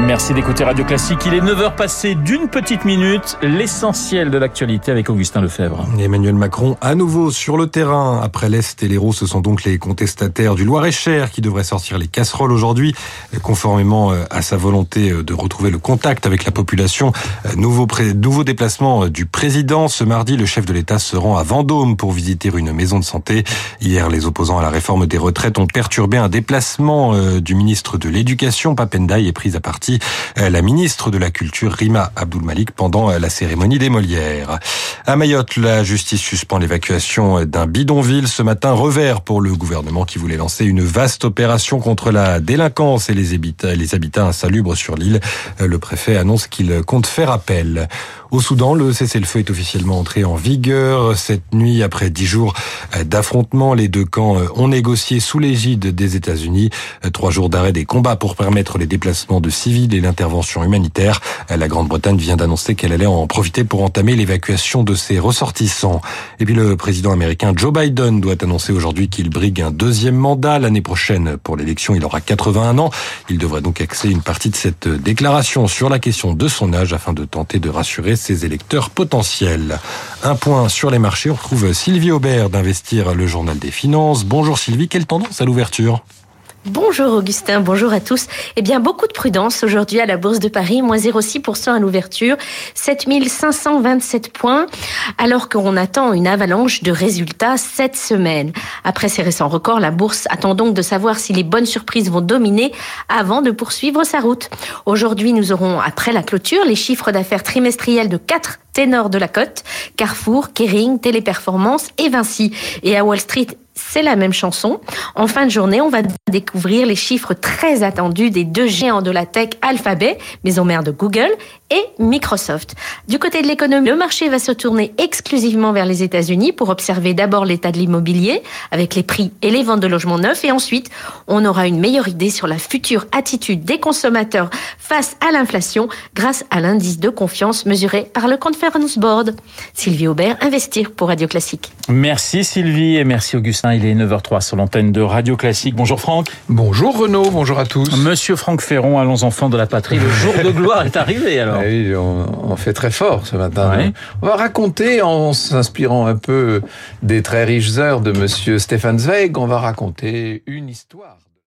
Merci d'écouter Radio Classique. Il est 9h passé d'une petite minute. L'essentiel de l'actualité avec Augustin Lefebvre. Emmanuel Macron à nouveau sur le terrain. Après l'Est et l'Hérault, ce sont donc les contestataires du Loir-et-Cher qui devraient sortir les casseroles aujourd'hui, conformément euh, à sa volonté euh, de retrouver le contact avec la population. Euh, nouveau, nouveau déplacement du président. Ce mardi, le chef de l'État se rend à Vendôme pour visiter une maison de santé. Hier, les opposants à la réforme des retraites ont perturbé un déplacement du ministre de l'Éducation. Papendaï est prise à partie euh, la ministre de la Culture Rima Abdul Malik pendant euh, la cérémonie des Molières. À Mayotte, la justice suspend l'évacuation d'un bidonville ce matin, revers pour le gouvernement qui voulait lancer une vaste opération contre la délinquance et les habitats, les habitats insalubres sur l'île. Euh, le préfet annonce qu'il compte faire appel. Au Soudan, le cessez-le-feu est officiellement entré en vigueur. Cette nuit, après dix jours d'affrontements, les deux camps ont négocié sous l'égide des États-Unis. Trois jours d'arrêt des combats pour permettre les déplacements de civils et l'intervention humanitaire. La Grande-Bretagne vient d'annoncer qu'elle allait en profiter pour entamer l'évacuation de ses ressortissants. Et puis le président américain Joe Biden doit annoncer aujourd'hui qu'il brigue un deuxième mandat l'année prochaine. Pour l'élection, il aura 81 ans. Il devrait donc axer une partie de cette déclaration sur la question de son âge afin de tenter de rassurer ses électeurs potentiels. Un point sur les marchés, on retrouve Sylvie Aubert d'Investir le Journal des Finances. Bonjour Sylvie, quelle tendance à l'ouverture? Bonjour Augustin, bonjour à tous. Eh bien, beaucoup de prudence aujourd'hui à la Bourse de Paris, moins 0,6% à l'ouverture, 7527 points, alors qu'on attend une avalanche de résultats cette semaine. Après ces récents records, la Bourse attend donc de savoir si les bonnes surprises vont dominer avant de poursuivre sa route. Aujourd'hui, nous aurons, après la clôture, les chiffres d'affaires trimestriels de quatre ténors de la cote, Carrefour, Kering, Téléperformance et Vinci. Et à Wall Street, c'est la même chanson. En fin de journée, on va découvrir les chiffres très attendus des deux géants de la tech Alphabet, maison mère de Google, et Microsoft. Du côté de l'économie, le marché va se tourner exclusivement vers les États-Unis pour observer d'abord l'état de l'immobilier avec les prix et les ventes de logements neufs et ensuite on aura une meilleure idée sur la future attitude des consommateurs face à l'inflation grâce à l'indice de confiance mesuré par le Conference Board. Sylvie Aubert, Investir pour Radio Classique. Merci Sylvie et merci Augustin. Il est 9h03 sur l'antenne de Radio Classique. Bonjour Franck. Bonjour Renaud, bonjour à tous. Monsieur Franck Ferron, allons enfants de la patrie. Le jour de gloire est arrivé alors. Ah oui, on, fait très fort ce matin. On va raconter, en s'inspirant un peu des très riches heures de Monsieur Stéphane Zweig, on va raconter une histoire.